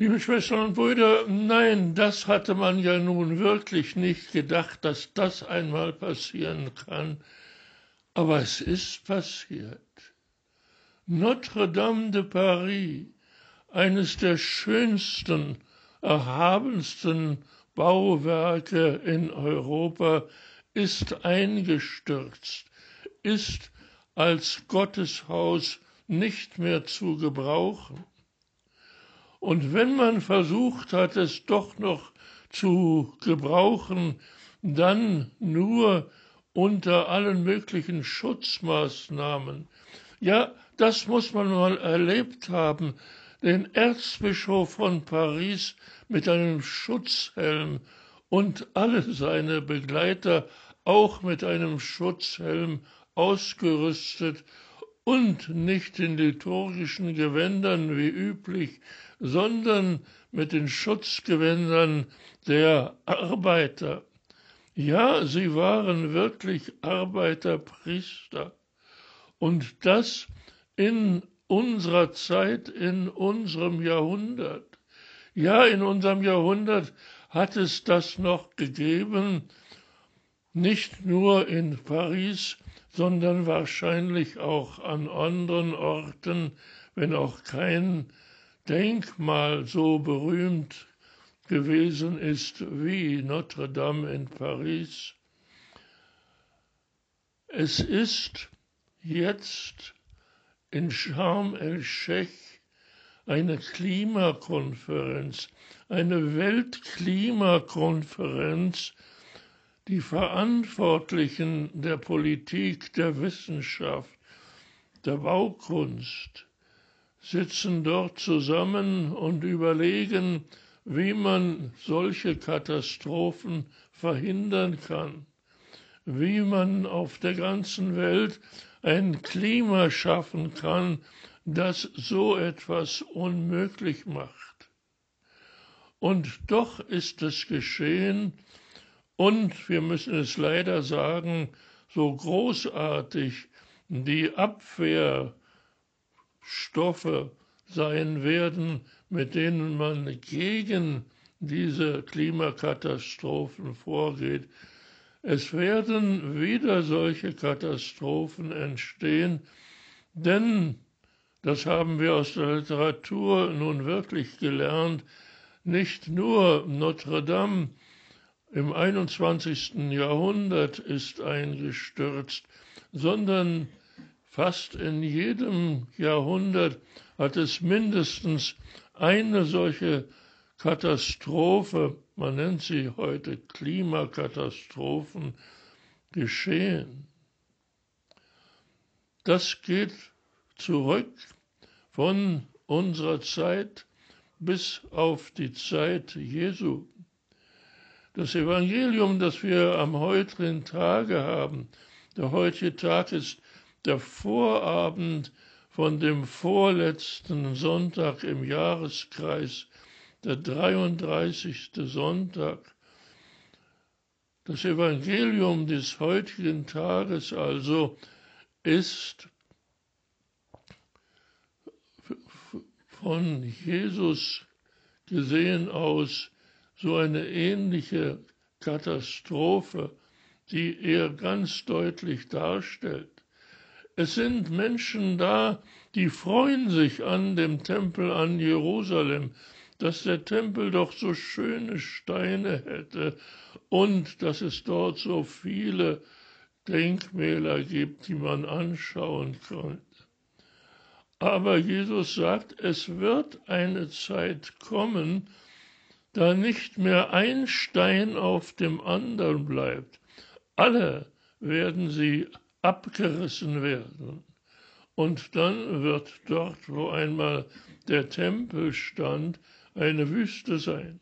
Liebe Schwestern und Brüder, nein, das hatte man ja nun wirklich nicht gedacht, dass das einmal passieren kann. Aber es ist passiert. Notre-Dame de Paris, eines der schönsten, erhabensten Bauwerke in Europa, ist eingestürzt, ist als Gotteshaus nicht mehr zu gebrauchen. Und wenn man versucht hat, es doch noch zu gebrauchen, dann nur unter allen möglichen Schutzmaßnahmen. Ja, das muss man mal erlebt haben, den Erzbischof von Paris mit einem Schutzhelm und alle seine Begleiter auch mit einem Schutzhelm ausgerüstet und nicht in liturgischen Gewändern wie üblich, sondern mit den Schutzgewändern der Arbeiter. Ja, sie waren wirklich Arbeiterpriester. Und das in unserer Zeit, in unserem Jahrhundert. Ja, in unserem Jahrhundert hat es das noch gegeben, nicht nur in Paris, sondern wahrscheinlich auch an anderen Orten, wenn auch kein Denkmal so berühmt gewesen ist wie Notre Dame in Paris. Es ist jetzt in Sharm el-Sheikh eine Klimakonferenz, eine Weltklimakonferenz, die Verantwortlichen der Politik, der Wissenschaft, der Baukunst sitzen dort zusammen und überlegen, wie man solche Katastrophen verhindern kann, wie man auf der ganzen Welt ein Klima schaffen kann, das so etwas unmöglich macht. Und doch ist es geschehen, und wir müssen es leider sagen, so großartig die Abwehrstoffe sein werden, mit denen man gegen diese Klimakatastrophen vorgeht. Es werden wieder solche Katastrophen entstehen, denn, das haben wir aus der Literatur nun wirklich gelernt, nicht nur Notre Dame im 21. Jahrhundert ist eingestürzt, sondern fast in jedem Jahrhundert hat es mindestens eine solche Katastrophe, man nennt sie heute Klimakatastrophen, geschehen. Das geht zurück von unserer Zeit bis auf die Zeit Jesu. Das Evangelium, das wir am heutigen Tage haben, der heutige Tag ist der Vorabend von dem vorletzten Sonntag im Jahreskreis, der 33. Sonntag. Das Evangelium des heutigen Tages also ist von Jesus gesehen aus so eine ähnliche Katastrophe, die er ganz deutlich darstellt. Es sind Menschen da, die freuen sich an dem Tempel an Jerusalem, dass der Tempel doch so schöne Steine hätte und dass es dort so viele Denkmäler gibt, die man anschauen könnte. Aber Jesus sagt, es wird eine Zeit kommen, da nicht mehr ein Stein auf dem anderen bleibt. Alle werden sie abgerissen werden. Und dann wird dort, wo einmal der Tempel stand, eine Wüste sein.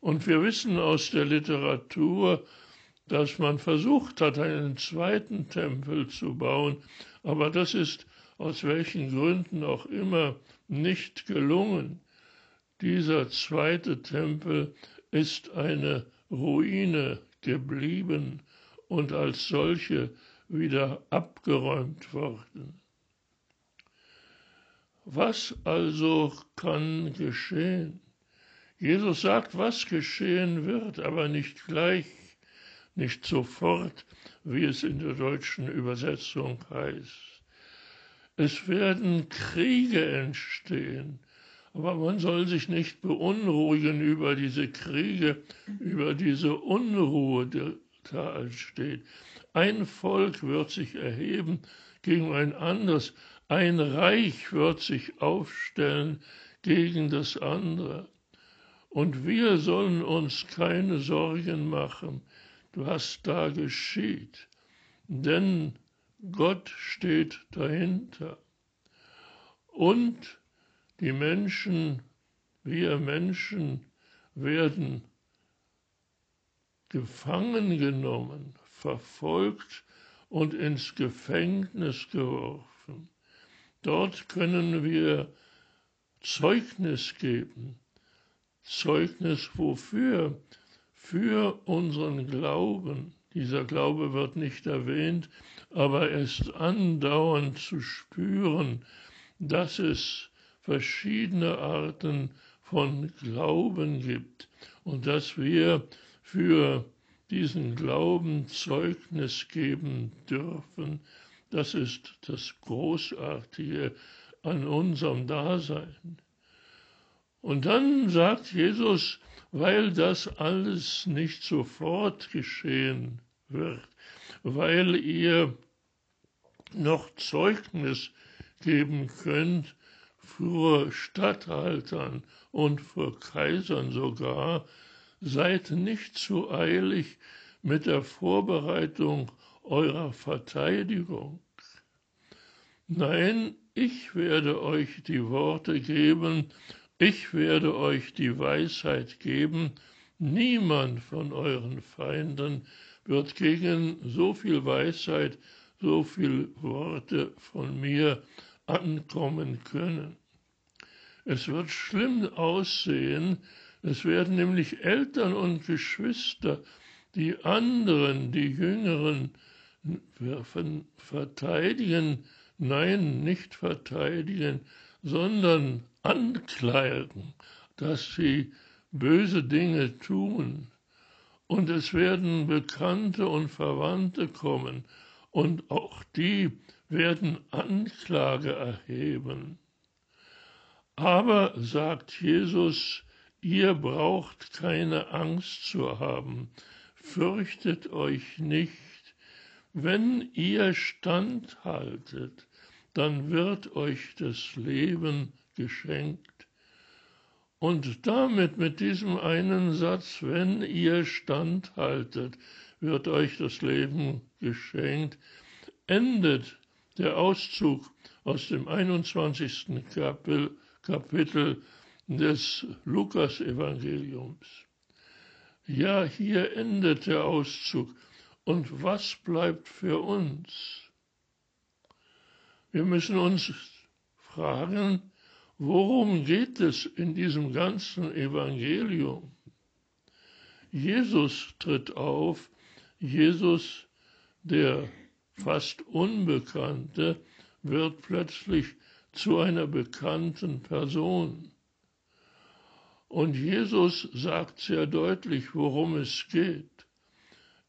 Und wir wissen aus der Literatur, dass man versucht hat, einen zweiten Tempel zu bauen, aber das ist aus welchen Gründen auch immer nicht gelungen. Dieser zweite Tempel ist eine Ruine geblieben und als solche wieder abgeräumt worden. Was also kann geschehen? Jesus sagt, was geschehen wird, aber nicht gleich, nicht sofort, wie es in der deutschen Übersetzung heißt. Es werden Kriege entstehen, aber man soll sich nicht beunruhigen über diese Kriege, über diese Unruhe, die da entsteht. Ein Volk wird sich erheben gegen ein anderes, ein Reich wird sich aufstellen gegen das andere. Und wir sollen uns keine Sorgen machen, was da geschieht, denn Gott steht dahinter. Und die Menschen, wir Menschen werden gefangen genommen, verfolgt und ins Gefängnis geworfen. Dort können wir Zeugnis geben. Zeugnis wofür? Für unseren Glauben. Dieser Glaube wird nicht erwähnt, aber er ist andauernd zu spüren, dass es verschiedene Arten von Glauben gibt und dass wir für diesen Glauben Zeugnis geben dürfen, das ist das Großartige an unserem Dasein. Und dann sagt Jesus, weil das alles nicht sofort geschehen wird, weil ihr noch Zeugnis geben könnt vor Statthaltern und vor Kaisern sogar, seid nicht zu eilig mit der Vorbereitung eurer Verteidigung. Nein, ich werde euch die Worte geben, ich werde euch die Weisheit geben, niemand von euren Feinden wird gegen so viel Weisheit, so viel Worte von mir ankommen können. Es wird schlimm aussehen, es werden nämlich Eltern und Geschwister die anderen, die Jüngeren, verteidigen, nein, nicht verteidigen, sondern anklagen, dass sie böse Dinge tun. Und es werden Bekannte und Verwandte kommen, und auch die werden Anklage erheben. Aber, sagt Jesus, ihr braucht keine Angst zu haben, fürchtet euch nicht, wenn ihr standhaltet, dann wird euch das Leben geschenkt. Und damit, mit diesem einen Satz, wenn ihr standhaltet, wird euch das Leben geschenkt, endet der Auszug aus dem 21. Kapitel, Kapitel des Lukasevangeliums. Ja, hier endet der Auszug. Und was bleibt für uns? Wir müssen uns fragen, worum geht es in diesem ganzen Evangelium? Jesus tritt auf, Jesus, der fast Unbekannte, wird plötzlich zu einer bekannten Person. Und Jesus sagt sehr deutlich, worum es geht.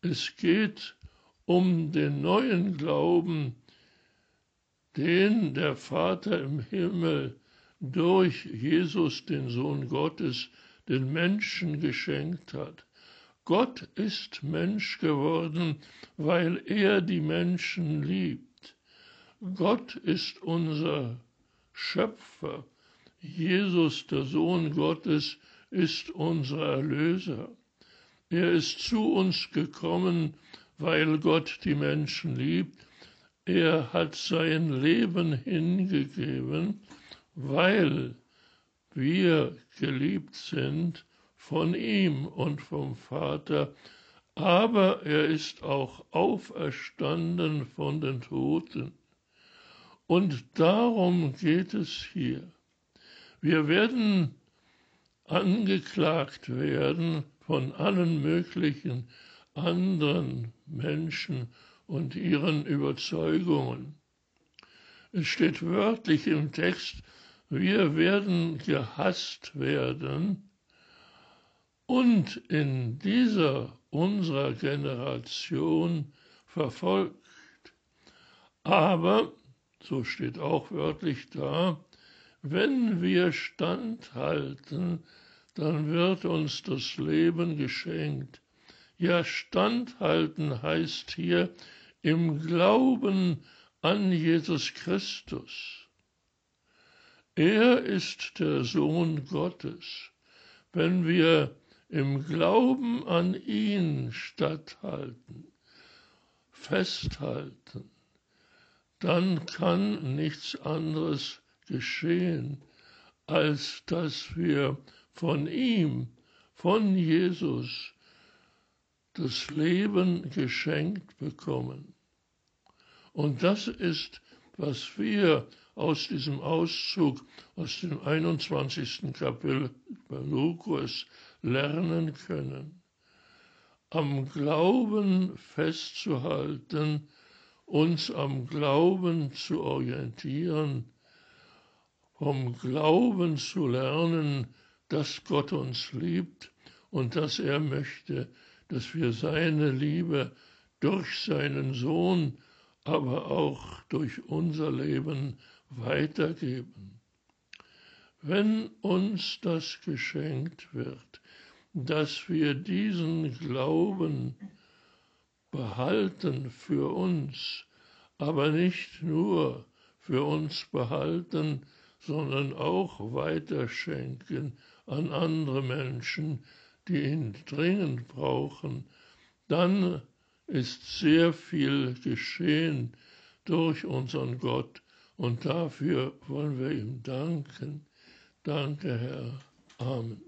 Es geht um den neuen Glauben, den der Vater im Himmel durch Jesus, den Sohn Gottes, den Menschen geschenkt hat. Gott ist Mensch geworden, weil er die Menschen liebt. Gott ist unser Schöpfer Jesus, der Sohn Gottes, ist unser Erlöser. Er ist zu uns gekommen, weil Gott die Menschen liebt. Er hat sein Leben hingegeben, weil wir geliebt sind von ihm und vom Vater, aber er ist auch auferstanden von den Toten. Und darum geht es hier. Wir werden angeklagt werden von allen möglichen anderen Menschen und ihren Überzeugungen. Es steht wörtlich im Text, wir werden gehasst werden und in dieser unserer Generation verfolgt. Aber, so steht auch wörtlich da, wenn wir standhalten, dann wird uns das Leben geschenkt. Ja, standhalten heißt hier im Glauben an Jesus Christus. Er ist der Sohn Gottes. Wenn wir im Glauben an ihn statthalten, festhalten, dann kann nichts anderes geschehen, als dass wir von ihm, von Jesus, das Leben geschenkt bekommen. Und das ist, was wir aus diesem Auszug aus dem 21. Kapitel bei Lukas lernen können. Am Glauben festzuhalten, uns am Glauben zu orientieren, vom Glauben zu lernen, dass Gott uns liebt und dass er möchte, dass wir seine Liebe durch seinen Sohn, aber auch durch unser Leben weitergeben. Wenn uns das geschenkt wird, dass wir diesen Glauben behalten für uns, aber nicht nur für uns behalten, sondern auch weiterschenken an andere Menschen, die ihn dringend brauchen, dann ist sehr viel geschehen durch unseren Gott und dafür wollen wir ihm danken. Danke, Herr.